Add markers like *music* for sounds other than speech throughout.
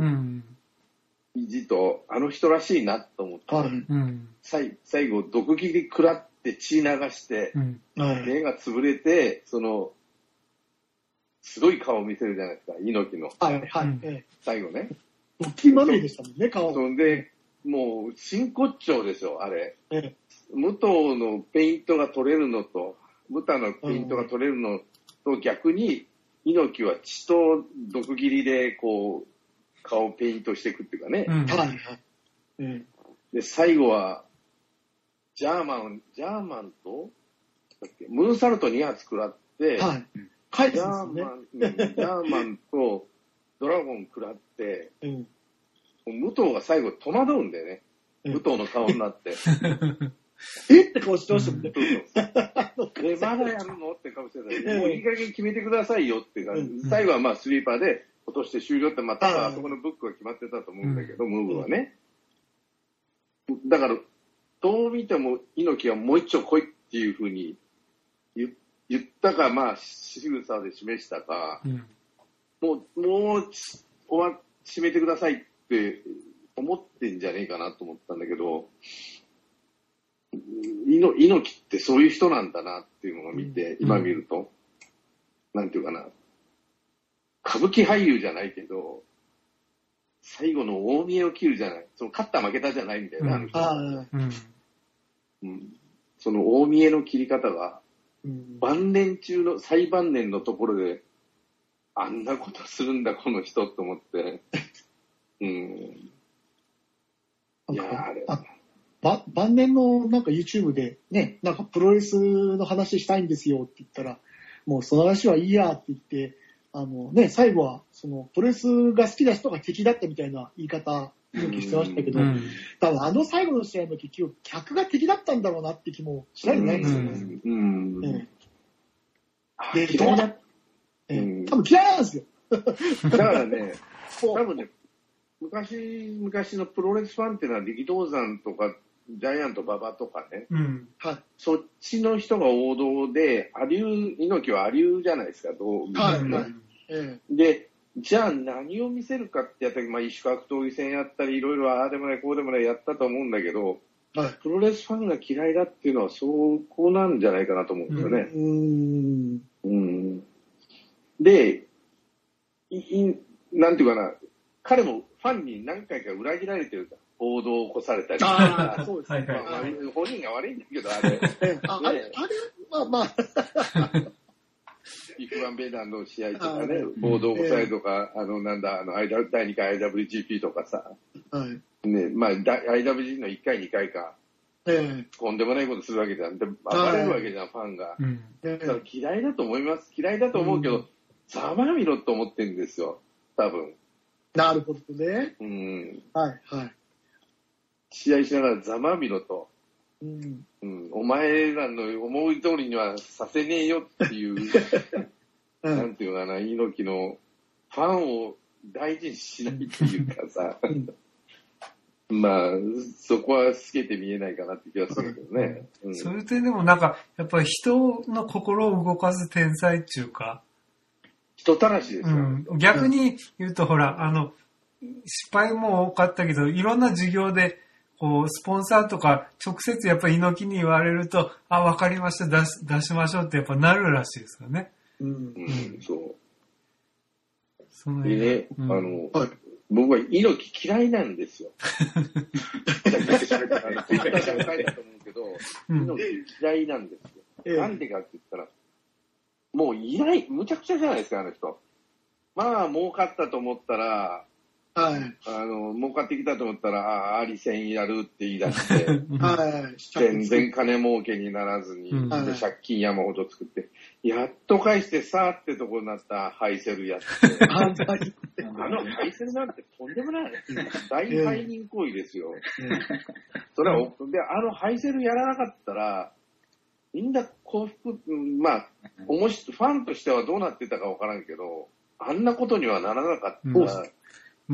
うん。意地と、あの人らしいなと思って、はい。うん。最最後、毒斬り食らって血流して、うん。はい。目が潰れて、その、すごい顔を見せるじゃないですか、猪木の。はい。はい最後ね。ドッキリまみれでしたもんね、顔。そんで、もう、真骨頂ですよ、あれ。ええ武藤のペイントが取れるのと、武田のペイントが取れるのと逆に、猪木は血と毒斬りで、こう、顔をペイントしていくっていうかね。うん。はい。はい。えで、最後は、ジャーマン、ジャーマンと、だっけムーンサルト2発食らって、えはい。ジャーマ。ン、うんジャーマンとドラゴン食らって、うん。武藤が最後戸惑うんだよね。うん武藤の顔になって。*laughs* えっ？て顔してましたもんね。え、*laughs* まだやるの？って顔してた。もういい加減決めてくださいよって感じ。うん最後はまあスリーパーで落として終了って、まあ多分あそこのブックが決まってたと思うんだけど、ムーブはね。だから、どう見ても猪木はもう一丁来いっていうふうに言言ったか、まあ仕草で示したか、うん。もう、もうち終わ、締めてくださいって思ってんじゃねえかなと思ったんだけど、猪木ってそういう人なんだなっていうのを見て、うん。今見ると、なんていうかな、歌舞伎俳優じゃないけど、最後の大見えを切るじゃない。その勝った負けたじゃないんだよね、うんあうん。うんその大見えの切り方が、うん。晩年中の、最晩年のところで、あんなことするんだ、この人と思って。*laughs* うん。いやーあれ。あば晩年のなんか YouTube でね、なんかプロレスの話したいんですよって言ったら、もうその話はいいやって言って、あのね、最後はそのプロレスが好きな人が敵だったみたいな言い方、勇気してましたけど、うん。多分あの最後の試合の結局、客が敵だったんだろうなって気もしないでもないですよね。うん。で、嫌いだ。ええうん多分嫌いなんですよ。だからね、*laughs* 多分ね、昔、昔のプロレスファンっていうのは力道山とか、ジャイアント馬場とかね、うん。はい。そっちの人が王道で、アリュー、猪木はアリューじゃないですか、どう見てもはい、ねはい。えで、じゃあ何を見せるかってやったら、まあ、異種格闘技戦やったり、いろいろああでもない、こうでもないやったと思うんだけど、えはい。プロレスファンが嫌いだっていうのは、そこなんじゃないかなと思うんですよね。うーん。うん。で、いいなんていうかな、彼もファンに何回か裏切られてるじゃん。報道を起こされたりとか。ああ、そうですね。はいはいまあまあ本人が悪いんだけど、あれ。ええああれ、あれ、まあまあ、ビッグバンベイダーの試合とかあね、報道を起こされるとか、あの、なんだ、あの、間第2回 IWGP とかさ、はい。ね、まあ、だ IWG の1回、2回か、えとんでもないことするわけじゃん。で、暴れるわけじゃん、ファンが。だから嫌いだと思います。嫌いだと思うけど、うんざまあみろと思ってるんですよ。多分。なるほどね。うん。はい、はい。試合しながらざまあみろと。うん。うん。お前らの思う通りにはさせねえよっていう、*laughs* うなんていうのかな、猪木のファンを大事にしないっていうかさ、*laughs* まあ、そこは透けて見えないかなって気がするけどね。うん。そういう点でもなんか、やっぱり人の心を動かす天才っていうか、人たらしですよ。うん、逆に言うとほら、あの、失敗も多かったけど、いろんな授業で、こう、スポンサーとか直接やっぱり猪木に言われると、あ、わかりました、出し、出しましょうってやっぱなるらしいですよね。うん。うん、そう。そのでね、うんあの、はい。僕は猪木嫌いなんですよ。ツイッターでも書いたと思うけど、うん猪木嫌いなんですよ。ええなんでかって言ったら、もういない、むちゃくちゃじゃないですか、あの人。まあ、儲かったと思ったら、はい。あの、儲かってきたと思ったら、ああ、ありせんやるって言い出して、*laughs* はい。全然金儲けにならずに、うんではい借金山ほど作って、やっと返してさーってとこになったハイセルやって。犯罪。あのハイセルなんてとんでもない。大背任行為ですよ。それは、で、あのハイセルやらなかったら、みんな幸福、うんまあ、おもし、ファンとしてはどうなってたかわからんけど、あんなことにはならなかった。うん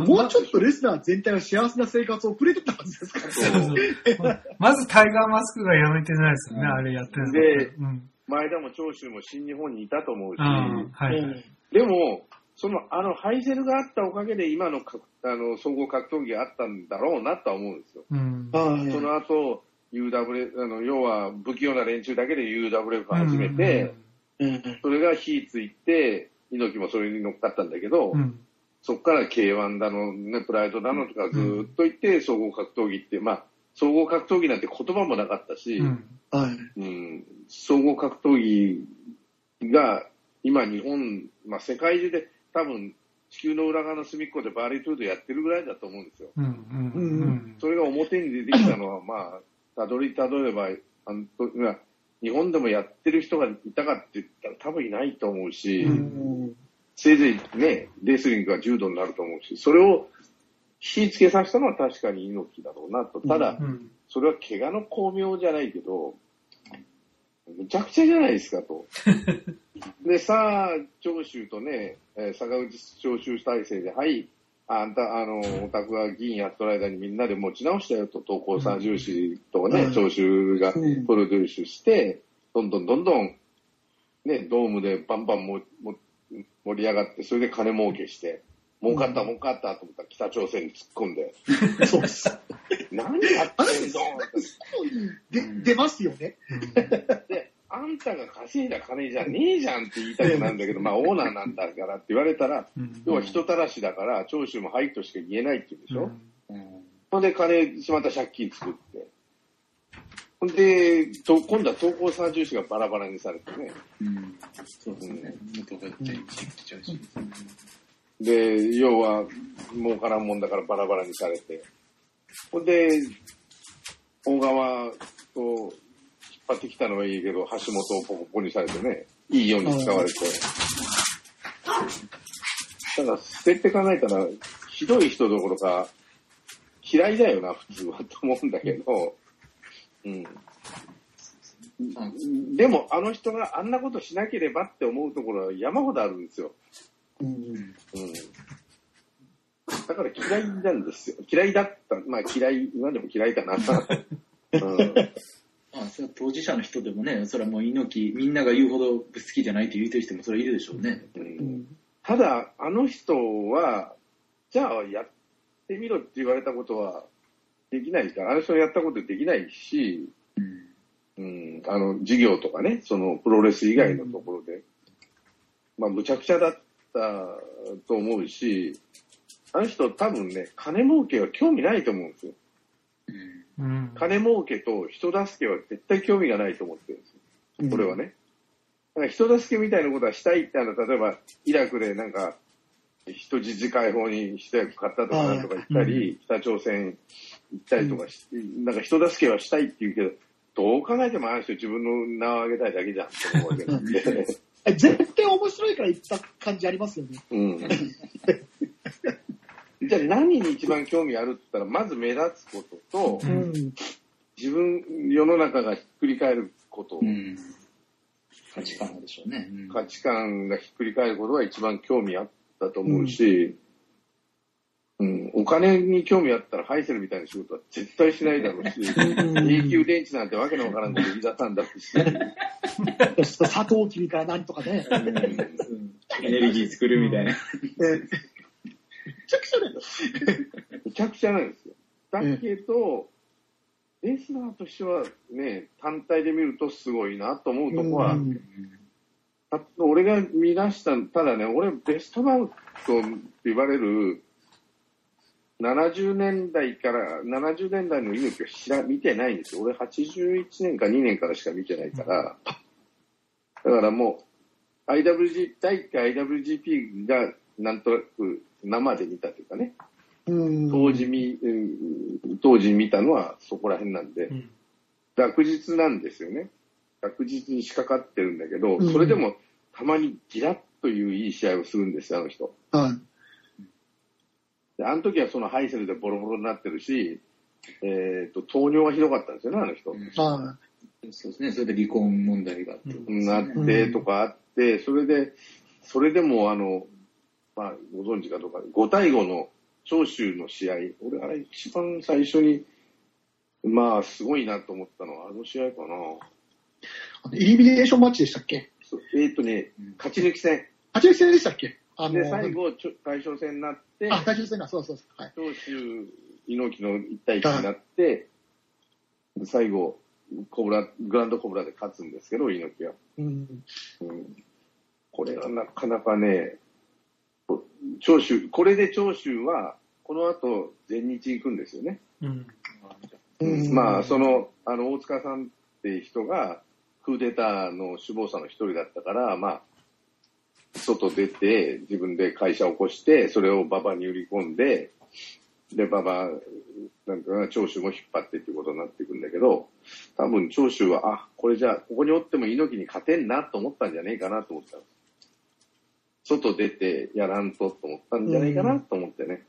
もうちょっとレスナー全体は幸せな生活を送れてたはずですからそうね。そうまずタイガーマスクがやめてないですよね、あれやってるの。でうん。前田も長州も新日本にいたと思うし、はい。えでも、その、あの、ハイセルがあったおかげで今のかあの総合格闘技があったんだろうなとは思うんですよ。うん。はいその後、UW、あの、要は不器用な連中だけで UWF を始めて、うんそれが火ついて、猪木もそれに乗っかったんだけど、うん、うん。そこから K1 だの、ね、プライドだのとかずーっと言って、総合格闘技って、まあ、総合格闘技なんて言葉もなかったし、うん。はい。うん、総合格闘技が今日本、まあ世界中で多分地球の裏側の隅っこでバーリートゥードやってるぐらいだと思うんですよ。うん。うん。それが表に出てきたのは、*laughs* まあ、たどりたどれば、あのまあ日本でもやってる人がいたかって言ったら多分いないと思うし、ううんせいぜいね、レスリングが柔道になると思うし、それを火つけさせたのは確かに猪木だろうなと。ただ、うん。それは怪我の巧妙じゃないけど、むちゃくちゃじゃないですかと。*laughs* で、さあ、長州とね、えー坂口長州体制で、はい、あんた、あの、オタクが議員やっとる間にみんなで持ち直したよと、東高三重士とね、うん長州がうんプロデュースして、どんどんどんどん、ね、ドームでバンバンもも盛り上がって、それで金儲けして、儲かった儲かったと思ったら北朝鮮に突っ込んで、*laughs* そうです。何やってんの？で、出ますよね。で、あんたが稼いだ金じゃねえじゃんって言いたくなるんだけど、まあオーナーなんだからって言われたら、うん。要は人たらしだから、長州もはいとしか言えないって言うんでしょ？うんほんで金、しまった借金作って。ほんで、と今度は東高三重士がバラバラにされてね。うん。そうですね。元が言ってきちゃうし。で、要は、儲からんもんだからバラバラにされて。ほんで、大川と引っ張ってきたのはいいけど、橋本をポコポコにされてね、いいように使われて。ただ、捨てって考えたら、ひどい人どころか、嫌いだよな、普通は、と思うんだけど、うん。でも、あの人があんなことしなければって思うところは山ほどあるんですよ。うんうんだから嫌いなんですよ。嫌いだった。まあ嫌い、今でも嫌いかな。*laughs* うん、まあ、それは当事者の人でもね、それはもう猪木、みんなが言うほど好きじゃないと言うてる人もそれはいるでしょうね。ううんんただ、あの人は、じゃあやってみろって言われたことはできないから、あの人がやったことできないし、うん。うん、あの、事業とかね、そのプロレス以外のところで、まあ、むちゃくちゃだったと思うし、あの人多分ね、金儲けは興味ないと思うんですよ。うん。うん。金儲けと人助けは絶対興味がないと思ってるんですよ。これはね。だから人助けみたいなことはしたいって、あの、例えば、イラクでなんか、人質解放に一役買ったとかなんとか言ったり、北朝鮮行ったりとかし、なんか人助けはしたいって言うけど、どう考えてもあの人自分の名を挙げたいだけじゃんって思うわけなんで。*laughs* え絶対面白いから言った感じありますよね。うん。*laughs* じゃあ何に一番興味あるって言ったら、まず目立つこととう、うんん。自分、世の中がひっくり返ること、うん。価値観でしょうね。うん価値観がひっくり返ることが一番興味あったと思うし、うん、お金に興味あったらハイセルみたいな仕事は絶対しないだろうし、*laughs* 永久電池なんてわけのわからんこと言い出さんだろうし、砂糖君からなんとかね。うん。エネルギー作るみたいな。えめちゃくちゃだよ。めちゃくちゃなんですよ。だけど、レスラーとしてはね、単体で見るとすごいなと思うとこは、うんあ俺が見出した、ただね、俺ベストバウトって言われる、70年代から、70年代の猪木を知ら、見てないんですよ。俺81年か2年からしか見てないから、だからもう、IWG、第1回 IWGP がなんとなく生で見たというかね、うん。当時見、うん当時見たのはそこら辺なんで、うん。学術なんですよね。学術に仕掛かってるんだけど、うんそれでもたまにギラッといういい試合をするんですよ、あの人。はい。であの時はそのハイセルでボロボロになってるし、えっ、と、糖尿がひどかったんですよね、あの人。うんはそうですね。それで離婚問題があって。うんなってとかあって、それで、それでもあの、まあ、ご存知かどうか、5対5の長州の試合、俺あれ一番最初に、まあ、すごいなと思ったのは、あの試合かな。い。イリミネーションマッチでしたっけ？えっ、とね、勝ち抜き戦。八抜き戦でしたっけ？あの、で、最後、ちょ大将戦になって、あ、大将戦が、そうそうそう。はい。長州、猪木の一対一になって、最後、コブラ、グランドコブラで勝つんですけど、猪木は。うん。うん、これはなかなかね、長州、これで長州は、この後、全日行くんですよね。うん。うんまあ、その、あの、大塚さんって人が、クーデターの首謀者の一人だったから、まあ、外出て、自分で会社を起こして、それを馬場に売り込んで、で、馬場、なんかな、長州も引っ張ってっていうことになっていくんだけど、多分長州は、あ、これじゃあ、ここにおっても猪木に勝てんなと思ったんじゃねえかなと思った外出てやらんとと思ったんじゃねえかなと思ってね。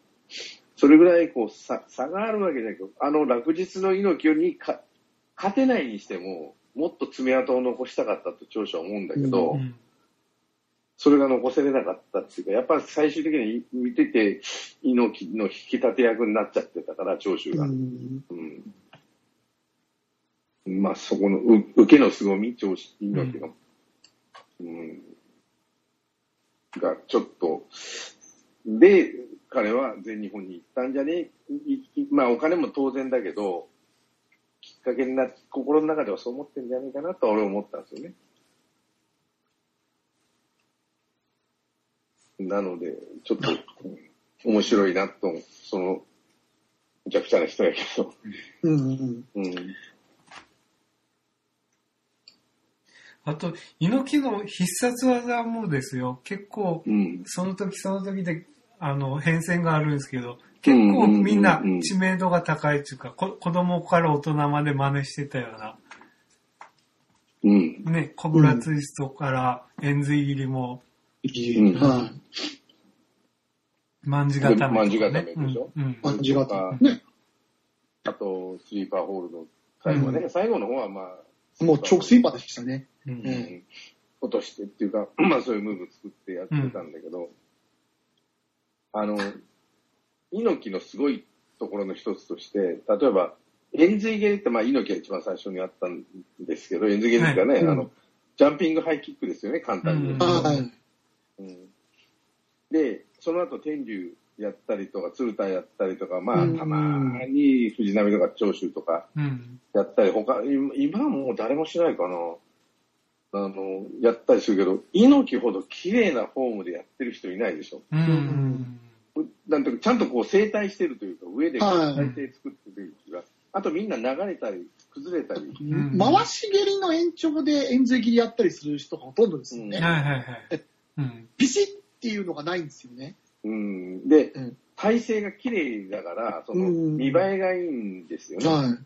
それぐらいこう差差があるわけじゃないけど、あの落日の猪木にか勝てないにしても、もっと爪痕を残したかったと長州は思うんだけど、うん。それが残せれなかったっていうか、やっぱり最終的に見てて、猪木の引き立て役になっちゃってたから、長州が。うん。うん。まあ、そこの、う受けの凄み、長州、猪木の。うん。が、ちょっと、で、彼は全日本に行ったんじゃね？まあ、お金も当然だけど、きっかけになって、心の中ではそう思ってるんじゃないかなとは俺は思ったんですよね。なので、ちょっと、面白いなと、その、むちゃくちゃな人やけど、うん。うん。あと、猪木の必殺技もですよ、結構、うん。その時その時で、あの、変遷があるんですけど、結構みんな知名度が高いっていうか、こ子供から大人まで真似してたような、うん。ね、コブラツイストから円髄切りも、いい。は万字固めとか、ね。万字固めでしょ？うん。じがとかね。あと、スリーパーホールド、最後ね、う最後の方はまあ、もう直スイーパーでしたね。うんうん落としてっていうか、まあそういうムーブ作ってやってたんだけど、あの、猪木のすごいところの一つとして、例えば、円髄蹴りって、まあ猪木が一番最初にあったんですけど、円髄蹴りっていうかね、はいうんあの、ジャンピングハイキックですよね、簡単に言うんはい。うんで、その後天竜やったりとか、鶴田やったりとか、まあ、うんたまに藤波とか長州とかうん。やったり、他、今今はもう誰もしないかな。あの、やったりするけど、猪木ほど綺麗なフォームでやってる人いないでしょ。うん。なんていうか、ちゃんとこう整体してるというか、上ではい体勢作ってるというか、あとみんな流れたり、崩れたり、ん回し蹴りの延長で円髄切りやったりする人がほとんどですよね。うんはいはいはい。うん。ピシッっていうのがないんですよね。うん、で、うん体勢が綺麗だから、そのうん見栄えがいいんですよね。は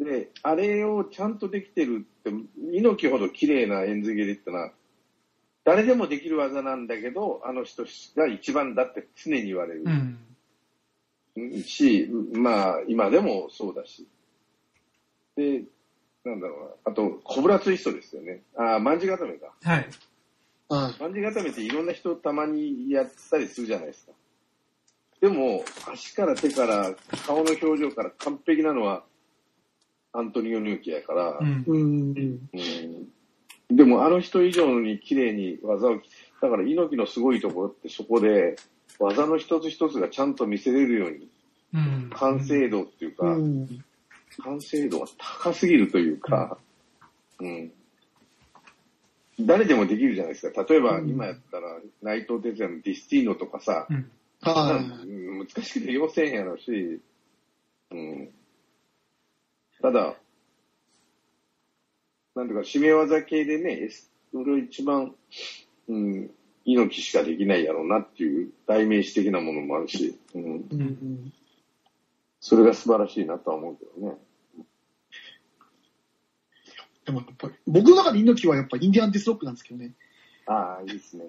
で、あれをちゃんとできてるって、猪木ほど綺麗な円髄蹴りってのは、誰でもできる技なんだけど、あの人が一番だって常に言われるうん。し、まあ、今でもそうだし。で、なんだろうな。あと、コブラツイストですよね。ああ、万字固めか。はい。い。は万字固めっていろんな人たまにやったりするじゃないですか。でも、足から手から顔の表情から完璧なのは、アントニオ猪木やから、うんい。。うん。うんでもあの人以上に綺麗に技を、だから猪木のすごいところってそこで技の一つ一つがちゃんと見せれるようにうん。完成度っていうか、うん。完成度が高すぎるというか、うん。誰でもできるじゃないですか。例えばうん今やったら内藤哲也のディスティーノとかさ、難しくて要せんやろし、うん。ただ、なんていうか、締め技系でね、それ一番、うん、猪木しかできないやろうなっていう代名詞的なものもあるし、うん、い。うん。それが素晴らしいなとは思うけどね。でもやっぱり、僕の中で猪木はやっぱインディアンディスロックなんですけどね。ああ、いいですね。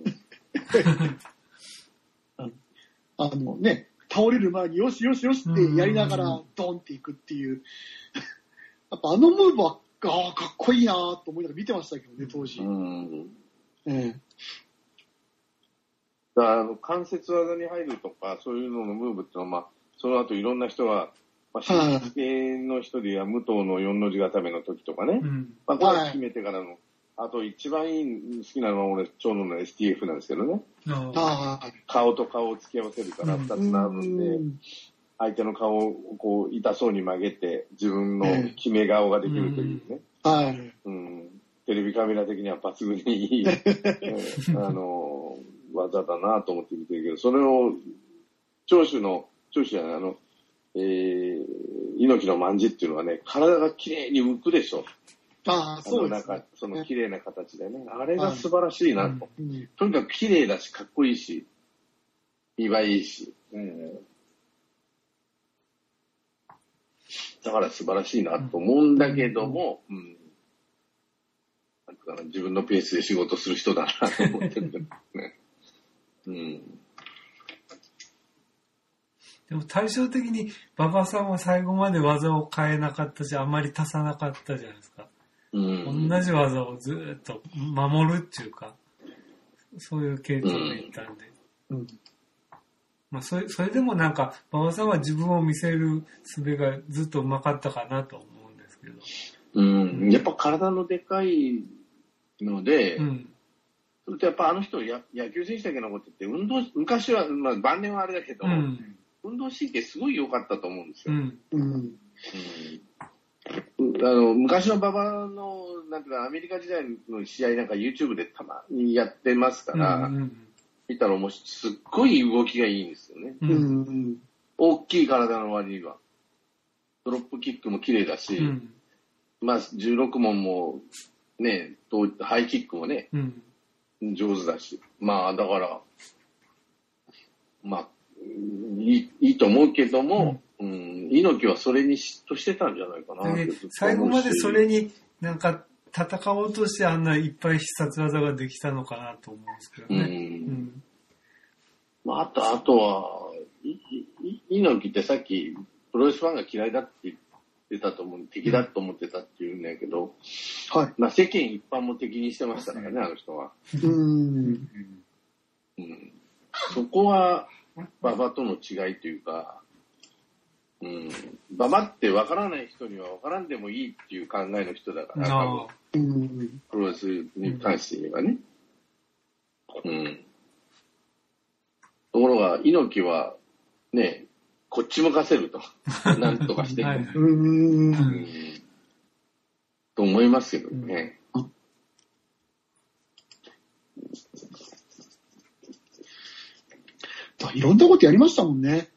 あのね、倒れる前によしよしよしってやりながらドンっていくっていう。やっぱあのムーブは、ああ、かっこいいなと思いながら見てましたけどね、当時。うん。えだからあの関節技に入るとか、そういうののムーブっていうのは、まあ、その後いろんな人が、まあ、はい新系の人では武藤の四の字固めの時とかね、うん。まあ、これは決めてからのあと一番いい好きなのは俺、長野の STF なんですけどね。あああ。顔と顔を付き合わせるから二つ並ぶんで、うん相手の顔をこう痛そうに曲げて、自分の決め顔ができるというね。はい。うん。テレビカメラ的には抜群にいい、*laughs* うんあの、技だなと思って見てるけど、それを、長州の、長州じゃない、あの、えー、猪木の卍っていうのはね、体が綺麗に浮くでしょ。ああ、そうですねなんか、。その綺麗な形でね。あれが素晴らしいなと。うんとにかく綺麗だし、かっこいいし、見栄えいいし。うんだから素晴らしいなと思うんだけども、うん。なんかな自分のペースで仕事する人だなと思ってるけどね。*laughs* うん。でも対照的に馬場さんは最後まで技を変えなかったし、あまり足さなかったじゃないですか。うん。同じ技をずーっと守るっていうか、そういう系統でいったんで。うんまあ、それ、それでもなんか、馬場さんは自分を見せる術がずっと上手かったかなと思うんですけど。うん。やっぱ体のでかいので、うん。それとやっぱあの人や野球選手だけのことって運動、昔は、まあ晩年はあれだけど、うん。運動神経すごい良かったと思うんですよ。うん。うん。うんあの昔の馬場のなんていうかアメリカ時代の試合なんか YouTube でたまにやってますかうら、ん。見たらもうすっごい動きがいいんですよね。う。うんん。大きい体の割には。ドロップキックも綺麗だし、うん。まあ16問もね、とハイキックもね、うん。上手だし。まあだから、まあ、いいいいと思うけども、うん、猪木はそれに嫉妬してたんじゃないかな最後までそれになんか戦おうとしてあんないっぱい必殺技ができたのかなと思うんですけどうんね。うん。まあ、あと、あとは、いい猪木ってさっき、プロレスファンが嫌いだって言ってたと思う、敵だと思ってたっていうんだけど、はい。まあ世間一般も敵にしてましたからね、あの人は。うん。うん、そこは、馬場との違いというか、うん、馬場って分からない人には分からんでもいいっていう考えの人だから、多分あうん。プロレスに関して言えばね。うん。ところが、猪木は、ね、こっち向かせると。なん。とかして。いうん。と思いますけどね。あいろん。なことやりましたもん。ね。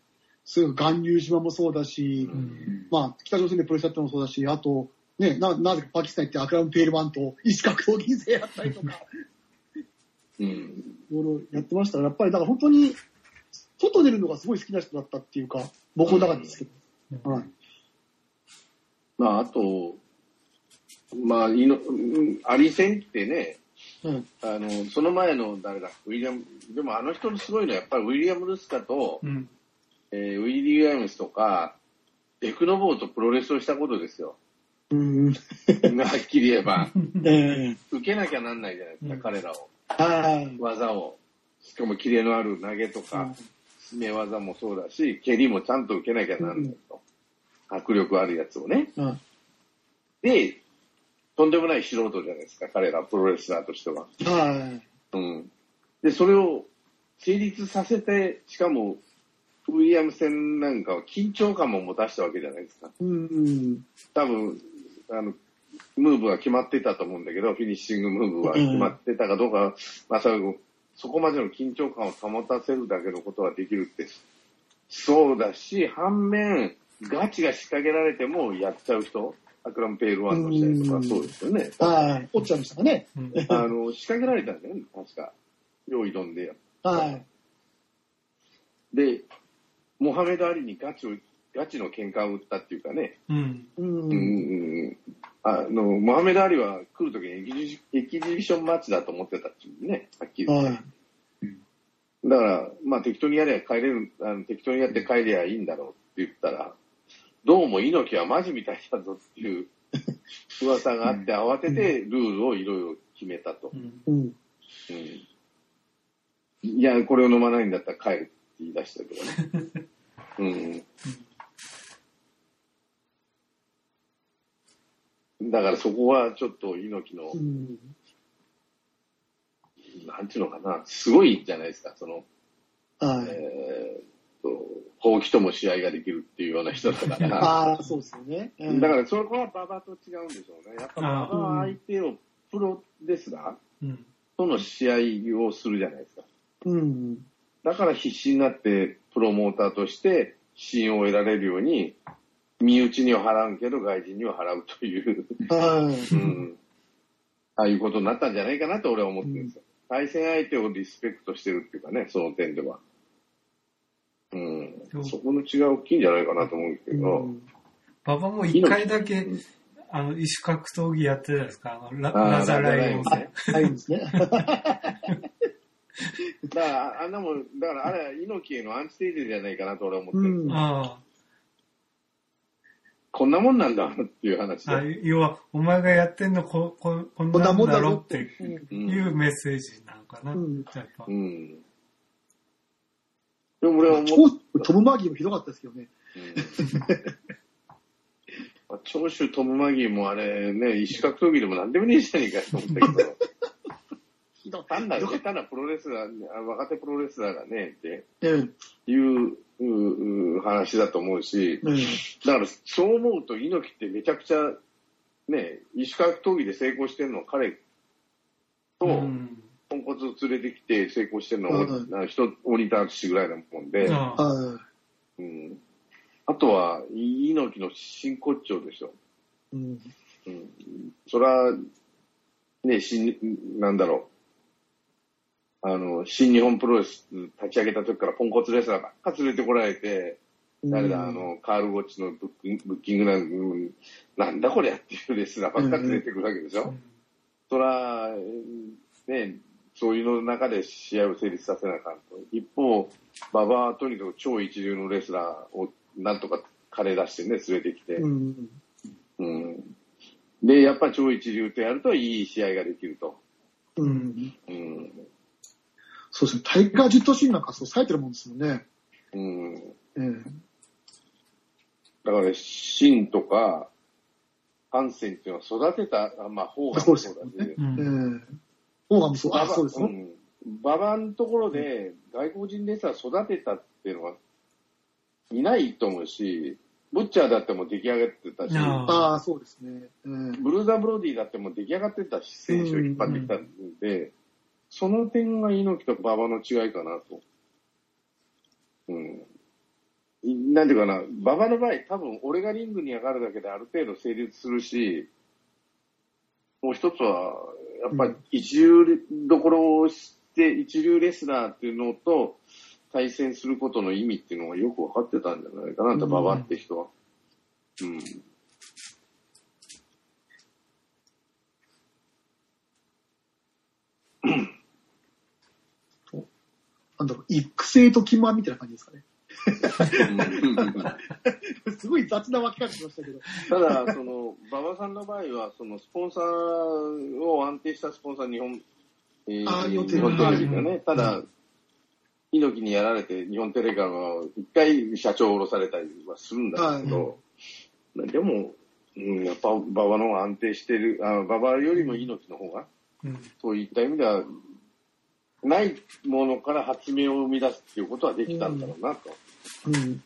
そう巌流島もそうだし、うん。まあ、北朝鮮でプロレスやったのもそうだし、あと、ね、な、なぜかパキスタン行ってアクラム・ペールマンと石格闘技戦やったりとか、うん。いろいろやってましたから、やっぱりだから本当に、外出るのがすごい好きな人だったっていうか、僕の中ですけど。はい。まあ、あと、まあ、いの、うんアリ戦ってね、うん。あの、その前の誰だ、ウィリアム、でもあの人のすごいのはやっぱりウィリアム・ルスカと、うん。えーウィリアムスとか、デクノボーとプロレスをしたことですよ。うん。はっきり言えば。ええ受けなきゃなんないじゃないですか、うん彼らを。はい。技を。しかもキレのある投げとか、締め技もそうだし、蹴りもちゃんと受けなきゃなんないと。迫力あるやつをね。うん。で、とんでもない素人じゃないですか、彼ら、プロレスラーとしては。はい。うん。で、それを成立させて、しかも、ウィリアム戦なんかは緊張感も持たしたわけじゃないですか。うん。多分、あの、ムーブは決まってたと思うんだけど、フィニッシングムーブは決まってたかどうか、まあ、そそこまでの緊張感を保たせるだけのことができるって、そうだし、反面、ガチが仕掛けられてもやっちゃう人、アクラム・ペールワンの試合とかそうですよね。はい。落ちちゃいましたかね。うんあの、仕掛けられたんだよね、確か。用意どんで。はい。で、モハメド・アリにガチを、ガチの喧嘩を打ったっていうかね、うん。う。うんんうんあの、モハメド・アリは来るときにエキジエキジビションマッチだと思ってたっていうね、はっきり言って。はい。だから、まあ適当にやれば帰れる、あの適当にやって帰りゃいいんだろうって言ったら、どうも猪木はマジみたいだぞっていう *laughs* 噂があって、慌ててルールをいろいろ決めたとう。ん。うん。うんいや、これを飲まないんだったら帰るって言い出したけどね。*laughs* うん。だからそこはちょっと猪木のうん。なんていうのかな、すごいじゃないですか、その、はい。えーっと、ほうきとも試合ができるっていうような人だから。*laughs* ああ、そうですよね。うんだから、そこは馬場と違うんでしょうね。やっぱ馬あ場は相手をプロですが、うん。との試合をするじゃないですか。うん。だから必死になって、プロモーターとして信用を得られるように、身内には払うけど、外人には払うという、はい。うん、ああいうことになったんじゃないかなと俺は思ってるんですよ。対戦相手をリスペクトしてるっていうかね、その点では。うんそこの違いは大きいんじゃないかなと思うんですけど、うん馬場も一回だけうん、あの、異種格闘技やってたじゃないですか？あの、ララザライオンラザライオンねはい、いですね。*laughs* だから、あんなもん、だからあれは猪木へのアンチテーゼじゃないかなと俺は思ってるんですよ。うんあこんなもんなんだっていう話あ。あで。要は、お前がやってんのこ、こ、こんなもなんんだだろっていうメッセージなのかな。うんやっぱう。ん。でも俺は思っ超トム・マーギーもひどかったですけどね。うん、*laughs* 長州トム・マギーもあれね、石格闘技でも何でもねえじゃねえかと思ったけど、*laughs* ひど単なる下手なプロレスラー、あ若手プロレスラーがね、ってうん。いううう話だと思うし、うん。だからそう思うと猪木ってめちゃくちゃ、ね、石格闘技で成功してるのは彼と、うん。ポンコツを連れてきて成功してるのは、うんあ人、鬼田淳ぐらいなもんで、うん、あとは、猪木の真骨頂でしょ。い。うん。うんそら、ね、新、なんだろう。あの、新日本プロレス立ち上げた時からポンコツレスラーばっか連れてこられて、誰だ、あの、カール・ゴッチのブッキンブッキングなんうんなんだこりゃっていうレスラーばっか連れてくるわけでしょ。そら、ね、そういうの中で試合を成立させなあかんと。一方、馬場はとにかく超一流のレスラーをなんとか金出してね、連れてきて。うん。うんで、やっぱり超一流とやるといい試合ができると。うん。うん。そうですね。タイガー・ジェットシーンなんかそう冴えてるもんですよね。うん。ええ。だから、シンとか、ハンセンっていうのは育てた、あまあ、ホーガンもそうだし、そうですようえん。え。オーガンもそう。あ、そうですよ。ん馬場のところで外国人レスラー育てたっていうのはいないと思うし、ブッチャーだってもう出来上がってたし、あそうですね。ええ。ブルーザ・ブロディだってもう出来上がってたし、選手を引っ張ってきたんで、その点が猪木と馬場の違いかなと。うん。いなんていうかな、馬場の場合、多分俺がリングに上がるだけである程度成立するし、もう一つは、やっぱり一流どころを知って、一流レスラーっていうのと対戦することの意味っていうのがよく分かってたんじゃないかな馬場って人は。うん。なんだろう、育成とキマみたいな感じですかね。すごい雑な分け方しましたけど。ただ、その、馬場さんの場合は、その、スポンサーを安定したスポンサー、日本、えーあー日本テレビ日本テレビがね、うんただ、猪木にやられて、日本テレビから一回社長を降ろされたりはするんだけど、でも、うん、やっぱ馬場の方が安定してる、あ馬場よりも猪木の方が、うん。そういった意味では、ないものから発明を生み出すっていうことはできたんだろうなと。うん。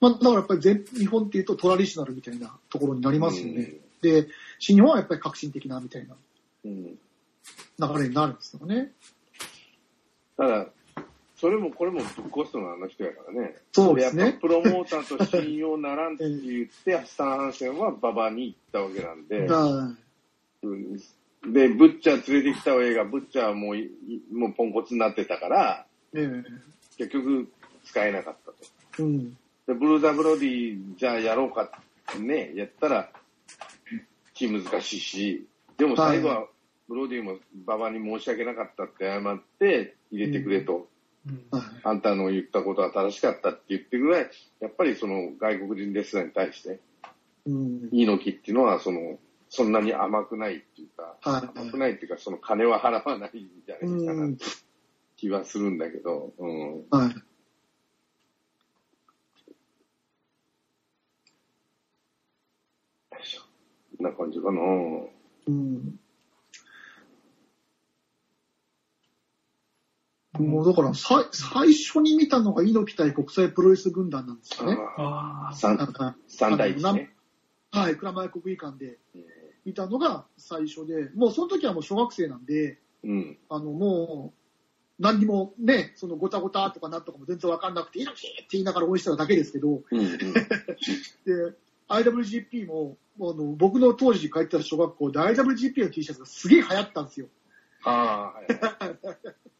まあ、だからやっぱり全日本っていうとトラディショナルみたいなところになりますよね。で、新日本はやっぱり革新的なみたいなうん流れになるんですよね。ただ、それもこれもぶっ壊すのはあの人やからね。そうですねプロモーターと信用ならんって言って、スタン・ハンセンは馬場に行ったわけなんで、*laughs* で、ブッチャー連れてきた映画、ブッチャーはもうもうポンコツになってたから、結局使えなかったと。えうん。で、ブルーザ・ブロディじゃあやろうかね、やったら、気難しいし、でも最後はブロディも馬場に申し訳なかったって謝って入れてくれと。うん。あんたの言ったことは正しかったって言ってるぐらい、やっぱりその外国人レスラーに対して、猪木っていうのはその、そんなに甘くないっていうか、甘くないっていうか、その金は払わないんじゃないかな気はするんだけど、うん。はい。な感じかな。うん。もうだから、さ最初に見たのが猪木対国際プロレス軍団なんですよね。ああ、あ三なんか三対一ね。はい、蔵前国技館でえ見たのが最初で、もうその時はもう小学生なんで、ーうん。あの、もう、何にもね、そのごたごたとかなんとかも全然わかんなくて、猪木って言いながら応援してただけですけど、うんうん。*laughs* で、IWGP も、あの僕の当時帰ってた小学校で IWGP の T シャツがすげえ流行ったんですよ。ああ、はいはい。*laughs*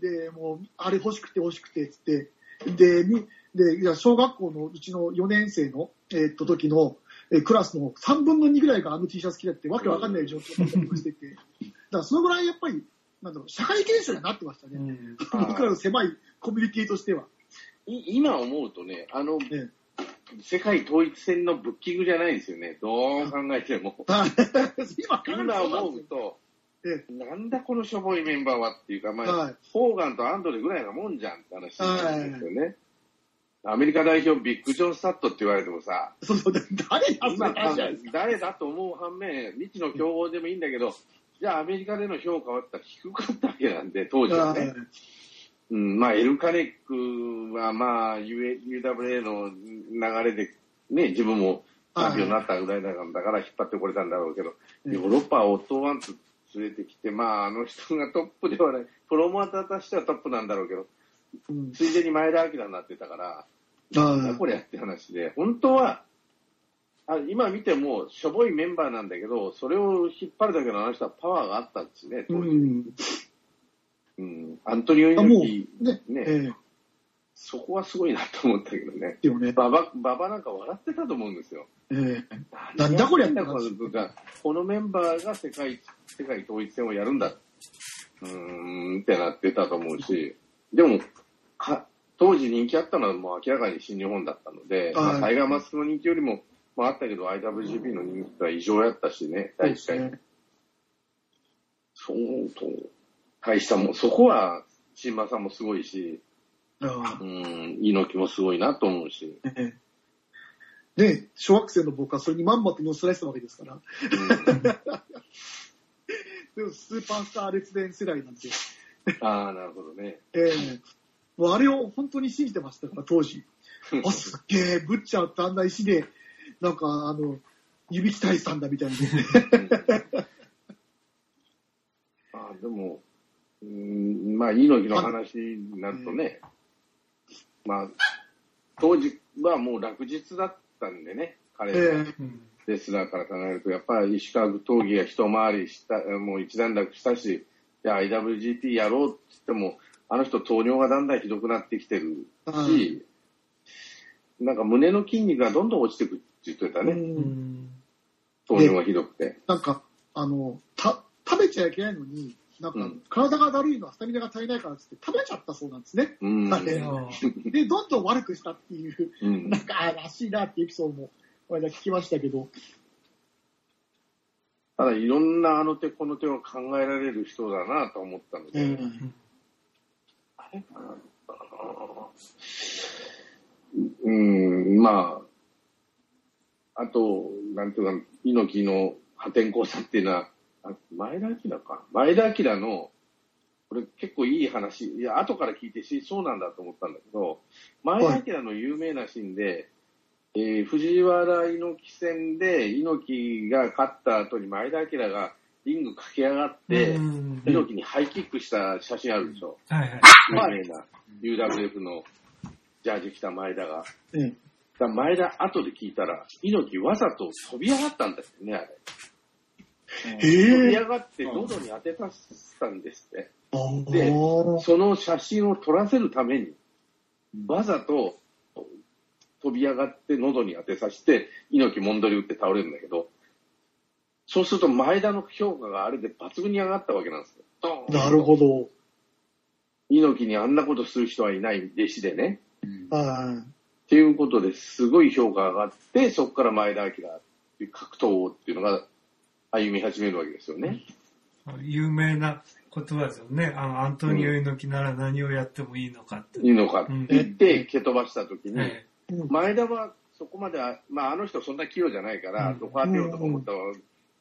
で、もう、あれ欲しくて欲しくて、つって、で、みで、いや小学校のうちの4年生の、えーっと、時の、えークラスの3分の2ぐらいがあの T シャツ着てって、わけわかんない状況だったりもしてて、*laughs* だからそのぐらいやっぱり、なんだろう、社会現象にはなってましたね。僕らの狭いコミュニティとしては。い今思うとね、あの、え世界統一戦のブッキングじゃないですよね。どう考えても。今考える今とそうなんですよ思うと、えなんだこのしょぼいメンバーはっていうか、まあ、はい。フォーガンとアンドレぐらいなもんじゃんって話なんですよね。アメリカ代表ビッグ・ジョン・スタットって言われてもさ、そうそう、誰だ今誰だと思う反面、未知の競合でもいいんだけど、じゃあアメリカでの評価は低かったわけなんで、当時はね。うん、まあ、エルカネックは、まあ、UWA の流れで、ね、自分もチャンピオンになったぐらいだから引っ張ってこれたんだろうけど、うんヨーロッパはオットーワンツ連れてきて、まあ、あの人がトップではない、プロモーターとしてはトップなんだろうけど、うんついでに前田明になってたから、あなんだーこれやって話で、本当は、あ今見ても、しょぼいメンバーなんだけど、それを引っ張るだけのあの人はパワーがあったんですね、当時。うん。うんアントニオ猪木、う、ね、ねええそこはすごいなと思ったけどね。よね。ババ、ババなんか笑ってたと思うんですよ。ええ。なんだこりゃってこのがこのメンバーが世界、世界統一戦をやるんだ。うーんってなってたと思うし、でも、か当時人気あったのはもう明らかに新日本だったので、まあ、はいタイガーマスクの人気よりも、まああったけど IWGP の人気は異常やったしね、大会。そうですね。そうと、大したもん、そこは、新馬さんもすごいし、あうん、猪木もすごいなと思うし、あええね、小学生の僕はそれにまんまと乗せられてたわけですから。うん *laughs* でもスーパースター列伝世代なんで。ああ、なるほどね。ええもうあれを本当に信じてましたから、当時。*laughs* あ、すっげえ、ブッチャーってあんな石で、なんか、あの、指き大さんだみたいな。*laughs* あでも、うん、まあ、猪木の話になるとね、まあ、当時はもう落日だったんでね、彼は、えうんレスラーから考えると、やっぱり石川闘技が一回りした、もう一段落したし、じゃあ IWGP やろうって言っても、あの人糖尿がだんだんひどくなってきてるし、なんか胸の筋肉がどんどん落ちてくって言ってたえね、うん。糖尿がひどくて。なんか、あの、た、食べちゃいけないのに、なんか、うん体がだるいのはスタミナが足りないからって食べちゃったそうなんですね。うん。はいで、どんどん悪くしたっていう、うんなんか、あらしいなっていうエピソードも、これ聞きましたけど。ただいろんなあの手この手を考えられる人だなと思ったので、えあれかなうん、まあ、あと、なんていうか、猪木の破天荒さっていうのは、あ前田明か。前田明の、これ結構いい話、いや、後から聞いてし、そうなんだと思ったんだけど、前田明の有名なシーンで、えー藤原猪木戦で猪木が勝った後に前田明がリング駆け上がって、うん猪木にハイキックした写真あるでしょ。はいはい。有名な UWF のジャージ着た前田が。ええだ前田後で聞いたら、猪木わざと飛び上がったんだよね、あれ。え飛びえ上がって喉に当てさせたんですって。あでーその写真を撮らせるために、わざと飛び上がって喉に当てさせて、猪木もんどり打って倒れるんだけど、そうすると前田の評価があれで抜群に上がったわけなんですよ。ドーンなるほど。猪木にあんなことする人はいない弟子でね。はっていうことですごい評価が上がって、そこから前田明っていう格闘王っていうのが歩み始めるわけですよね。有名な言葉ですよね。あの、アントニオ猪木なら何をやってもいいのかって。いいのかって言って蹴飛ばした時に、前田はそこまでは、まああの人そんな器用じゃないから、うんどこ当てようとか思ったら、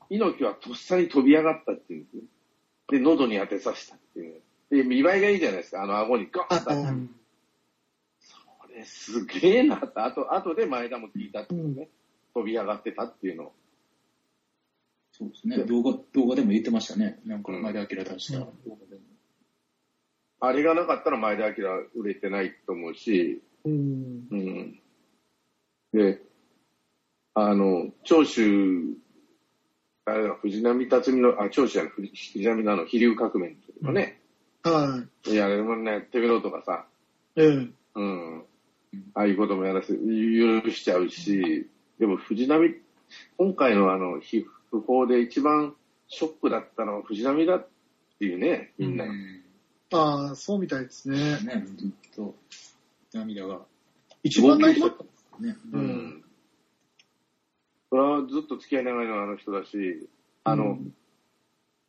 猪木はとっさに飛び上がったっていうんですね。で、喉に当てさせたっていう。で、見栄えがいいじゃないですか、あの顎にガーッと当てた。うんこれすげえなって、あと、あとで前田も聞いたっていうね。飛び上がってたっていうのを。そうですね。動画、動画でも言ってましたね。なんか前田明出した動画でも。あれがなかったら前田明売れてないと思うし、うん。うん。で、あの、長州、あれだ、藤波辰巳の、あ、長州じゃない、藤藤波のあの、飛龍革命の時のね、はいや、あれもね、やってみろとかさ、い。ええ。うん。ああいうこともやらせ、許しちゃうし、でも藤波、今回のあの、ひ不法で一番ショックだったのは藤波だっていうね、みんな。うんああ、そうみたいですね。ね、ずっと涙が。一番泣いた。ね。ううんん。それはずっと付き合い長いのはあの人だし、あの、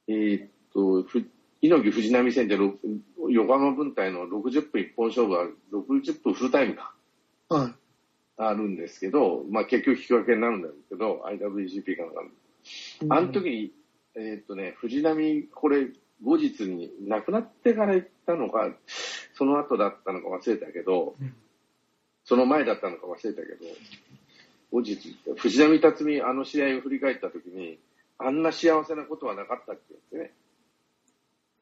えーっと、ふ猪木藤波戦でろ横浜分隊の60分一本勝負は60分フルタイムか。はい。あるんですけど、まあ結局引き分けになるんだけど、IWGP かなんかのあの時に、えーっとね、藤波、これ、後日に亡くなってから行ったのか、その後だったのか忘れたけど、うんその前だったのか忘れたけど、後日、藤波辰巳、あの試合を振り返った時に、あんな幸せなことはなかったって言ってね。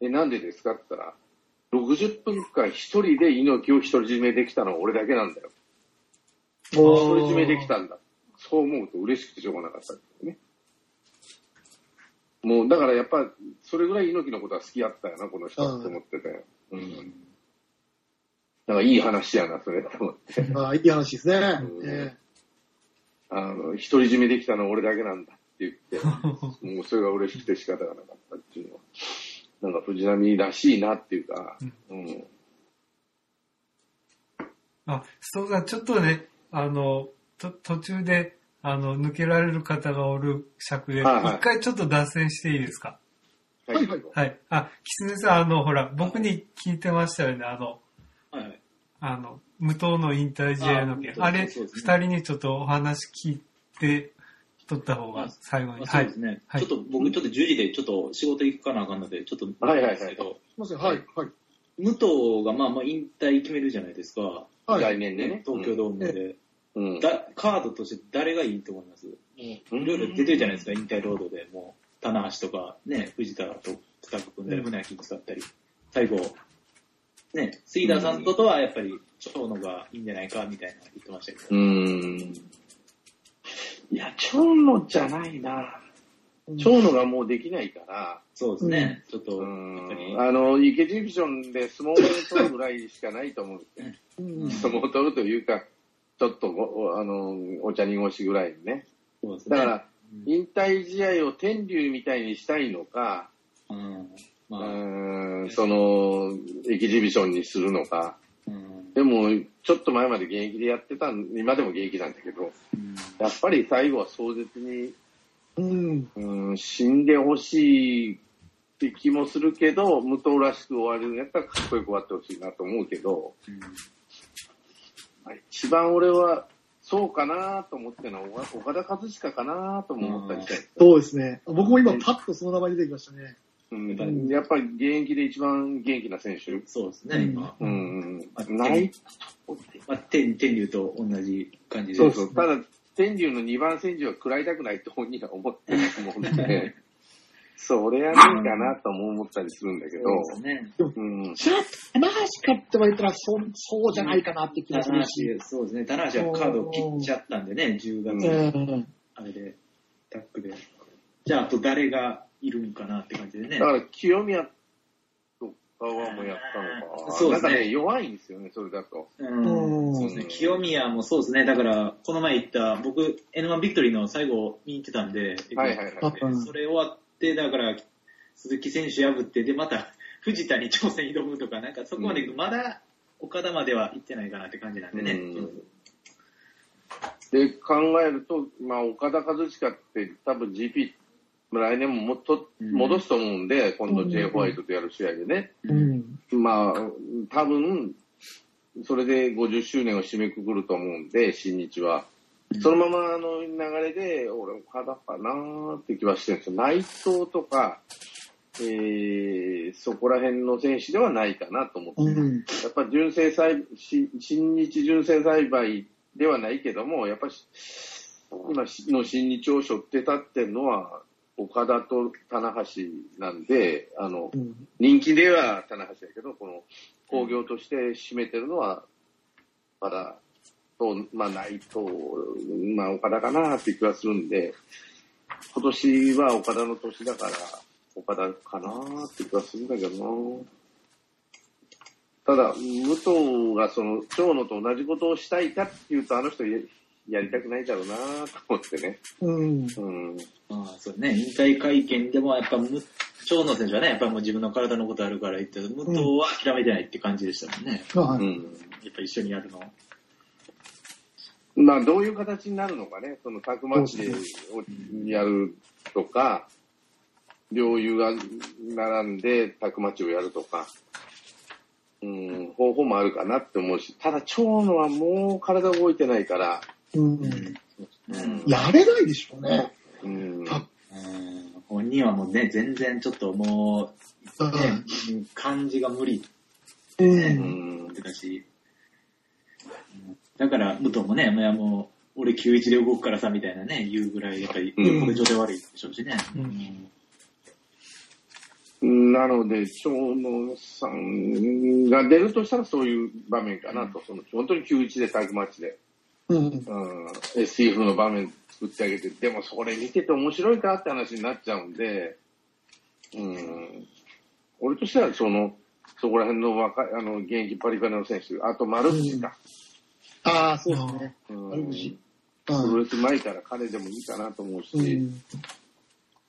で、なんでですか？って言ったら、60分間一人で猪木を独り占めできたのは俺だけなんだよ。独り占めできたんだ。そう思うと嬉しくてしょうがなかったってね。もう、だからやっぱ、それぐらい猪木のことは好きやったよな、この人はって思ってたよ。うん。だからいい話やな、それと思って。ああ、いい話ですね。うんえあの、独り占めできたのは俺だけなんだって言って、*laughs* もうそれが嬉しくて仕方がなかったっていうのは、なんか藤波らしいなっていうか、うん。あ、そうだ、ちょっとね、あの、と途中で、あの、抜けられる方がおる尺で、一、はいはい回ちょっと脱線していいですか？はいはいはいはい。あ、キツネさん、あの、ほら、僕に聞いてましたよね、あの、はいはい。あの、無党の引退試合の件。ああれ、そうですね二人にちょっとお話聞いて、取った方が最後に。はいあそうで。すね。はいちょっと僕、ちょっと10時でちょっと仕事行くかなあかんので、ちょっと、はいはいはいですいません、はい、はい。武藤がまあまあ引退決めるじゃないですか。はい。来年でね。東京ドームで。うん。だカードとして誰がいいと思います？いろいろ出てるじゃないですか、引退ロードで。もう、棚橋とか、ね、藤田とタッグ組んだり、うん船木使ったり。最後、ね、杉田さんととはやっぱり、長野がいいんじゃないか、みたいな言ってましたけど。うーん。いや、長野じゃないな。長野がもうできないから、そうですね。ちょっと。あの、池ジビションで相撲を取るぐらいしかないと思うんですよ。うん相撲を取るというか、ちょっとご、あの、お茶濁しぐらいにね。そうですね。だから、うん、引退試合を天竜みたいにしたいのか、うん、うまあ、ーん、その、エキシビションにするのか。うん、でも、ちょっと前まで現役でやってたん、今でも現役なんだけど、うんやっぱり最後は壮絶に、うん。うん、死んでほしいって気もするけど、武藤らしく終わるんやったらかっこよく終わってほしいなと思うけど、まあ一番俺は、そうかなと思ってるのは、岡田和親かなとも思ったりしたりそうですね。僕も今パッとその名前出てきましたね。うん、やっぱり現役で一番元気な選手。そうですね、今。うん、うんあない？まあ、天天竜と同じ感じで。そうそう。ただ、天竜の2番選手は食らいたくないって本人は思ってると思うんで、*laughs* それはねえかなとも思ったりするんだけど、そうですね。うん。棚橋かって言われたら、そそうじゃないかなって気がす棚るし。橋、そうですね。棚橋はカードを切っちゃったんでね、10月、うん。あれで、タックで。じゃあ、あと誰がいるんかなって感じでねだ。から、清宮とかはもうやったのか。そうですねなんかね、弱いんですよね、それだと。うんうんそうですね。清宮もそうですね。だから、この前行った、僕、N1 ビクトリーの最後見に行ってたんで、はいはいはいうんそれ終わだから、鈴木選手破って、で、また、藤田に挑戦挑むとか、なんかそこまで、まだ、岡田までは行ってないかなって感じなんでね。うんで、考えると、まあ、岡田和親って多分 GP、来年ももっとうん戻すと思うんで、今度うん J ホワイトとやる試合でね。うん。まあ、多分、それで50周年を締めくくると思うんで、新日は。そのままあの流れで、俺、岡田かなーって気はしてるんですよ。内藤とか、えー、そこら辺の選手ではないかなと思って、うん。やっぱ純正栽し新日純正栽培ではないけども、やっぱし今の新日を背負って立ってるのは、岡田と棚橋なんで、あの、うん。人気では棚橋だけど、この工業として占めてるのは、まだ、と、まあ、内藤、まあ、岡田かなっていう気がするんで、今年は岡田の年だから、岡田かなっていう気がするんだけどな。ただ、武藤がその、長野と同じことをしたいかっていうと、あの人ややりたくないだろうなと思ってね。うん。うん。まあ、そうね、引退会見でもやっぱ、む長野選手はね、やっぱもう自分の体のことあるから言って、武藤は諦めてないって感じでしたもんね。はい。うん。やっぱ一緒にやるの。まあ、どういう形になるのかね、そのタクマッチでやるとか、両友が並んでタクマッチをやるとか、うん、方法もあるかなって思うし、ただ、長野はもう体動いてないから、うん。うんやれないでしょうね。うん、たうん。本人はもうね、全然ちょっともう、ね、うん。感じが無理。う。うん。んってたし、うんだから、武藤もね、いやもう、俺91で動くからさ、みたいなね、言うぐらい、やっぱり、うんこれ状態悪いでしょうしね。うんなので、長野さんが出るとしたらそういう場面かなと、その本当に91でタクマッチで。うん。うん、STF の場面作ってあげて、でもそれ見てて面白いかって話になっちゃうんで、うん、俺としてはその、そこら辺の若い、あの、現役パリパリの選手、あと丸口か。ああ、そうですね。うん。丸口プロうレス前から彼でもいいかなと思うし、ん。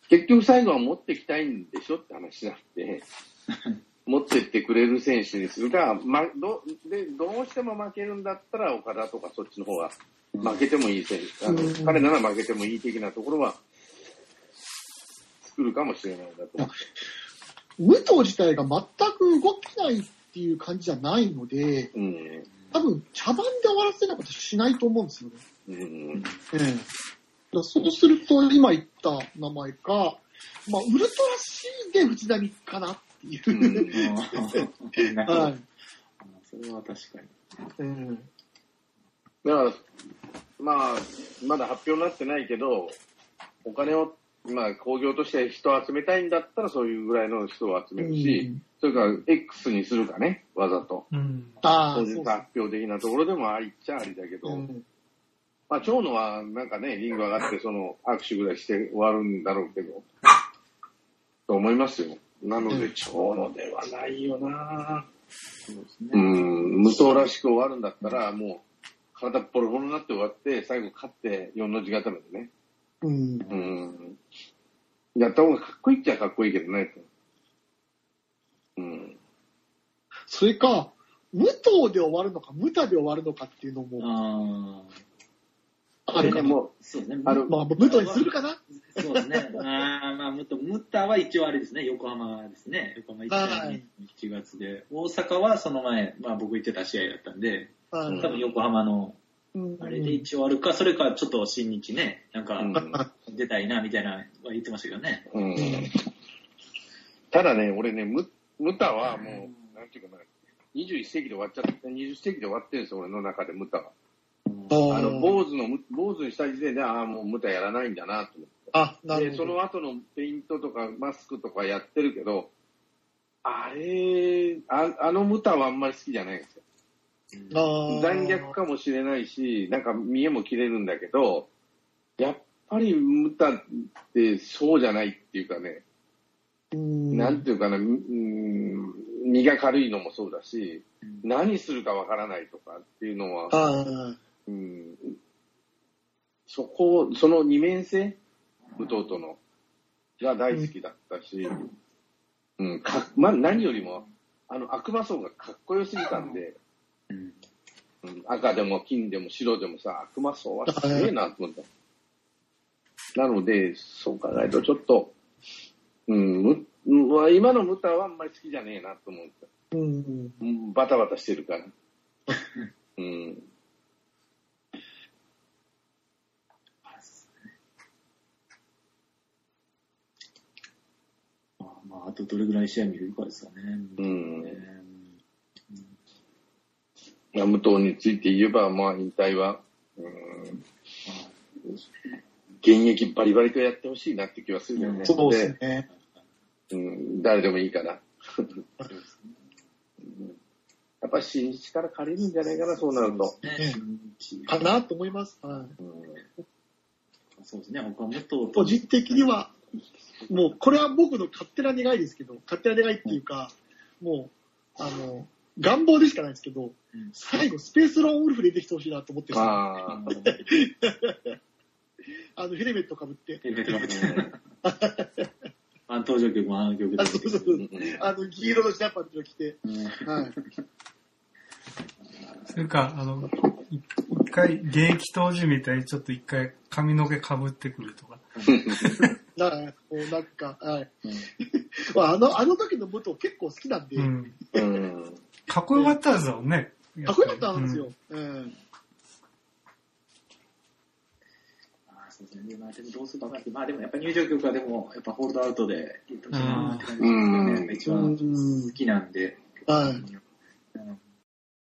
結局最後は持ってきたいんでしょって話になって、*laughs* 持ってってくれる選手にするか、ま、どでどうしても負けるんだったら岡田とかそっちの方が負けてもいい選手、あのうん。彼なら負けてもいい的なところは作るかもしれないなと。武藤自体が全く動きないっていう感じじゃないので、うん多分茶番で終わらせなかったらしないと思うんですよね。うんええ。だからそうすると、今言った名前か、まあ、ウルトラ C で藤波かなっていうう。*laughs* んはい。それは確かに。えだから、まあ、まだ発表になってないけど、お金を、まあ、工業として人を集めたいんだったら、そういうぐらいの人を集めえるし、それから X にするかね、わざと。うん。ああ、発表的なところでもありっちゃありだけど、うんまあ、長野はなんかね、リング上がって、その握手ぐらいして終わるんだろうけど、と思いますよ。なので、長野ではないよなそうですね。うん、無双らしく終わるんだったら、もう、体ボロボロになって終わって、最後勝って4の字固めでね。うん。うん。やった方がかっこいいっちゃかっこいいけどね。うん。それか、武藤で終わるのか、ムタで終わるのかっていうのもああるかな。もあ、そうですね。あるまあ、武藤にするかなそうですね。ああ、まあ、ムッタ、ムッタは一応あれですね、横浜ですね。横浜行ったはねい、7月で。大阪はその前、まあ僕行ってた試合だったんで、はい多分横浜の、うんあれで一応あるか、それかちょっと新日ね、なんかうん出たいな、みたいなは言ってましたけどね。うん。ただね、俺ね、ムムタはもう、なんていうかな、21世紀で終わっちゃって、20世紀で終わってるんですよ、俺の中でムタは。あの、坊主の、坊主にした時点で、ああ、もうムタやらないんだなと思って。あ、なるで、ほど。その後のペイントとかマスクとかやってるけど、あれ、ああのムタはあんまり好きじゃないんですよ。残虐かもしれないし、なんか見えも切れるんだけど、やっぱりムタってそうじゃないっていうかね、うんなんていうかな、うん、身が軽いのもそうだし、何するかわからないとかっていうのは、あうん、そこ、その二面性、武藤との、が大好きだったし、うん、か、ま、何よりも、あの悪魔層がかっこよすぎたんで、うん。うん、赤でも金でも白でもさ、悪魔層はすげえなと思った。なので、そう考えるとちょっと、うん、む今のムタはあんまり好きじゃねえなと思った。うん、うん、バタバタしてるから。*laughs* うん。まあ、あとどれぐらい試合見れるかですかね。うん。ね、ムん、について言えば、まあ、引退は現役バリバリとやってほしいなって気はするよね。そうですね。うん、誰でもいいかな。やっぱ新日から借りるんじゃないかな、そうなると。かなと思います。はい。うんそうですね、他もっと、個人的には、もう、これは僕の勝手な願いですけど、勝手な願いっていうか、もう、あの、願望でしかないですけど、うん最後、スペースローンウルフ出てきてほしいなと思ってるんですよ *laughs* あの、ヘルメットかぶって、ヘルメットかぶってあ登場曲もあの曲であ、そうそうそうあの、黄色のジャパンを着て、はい。それか、あの、い一回、現役当時みたいにちょっと一回髪の毛かぶってくるとか。だから、こう、なんか、はい。まあ、あの、あの時の武藤結構好きなんで。かっこよかったですよね。かっこよかったんですよ。うん。そうですね。まあでもどうするか分かんないまあでもやっぱ入場曲はでも、やっぱホールドアウトで。うん一番好きなんで。はい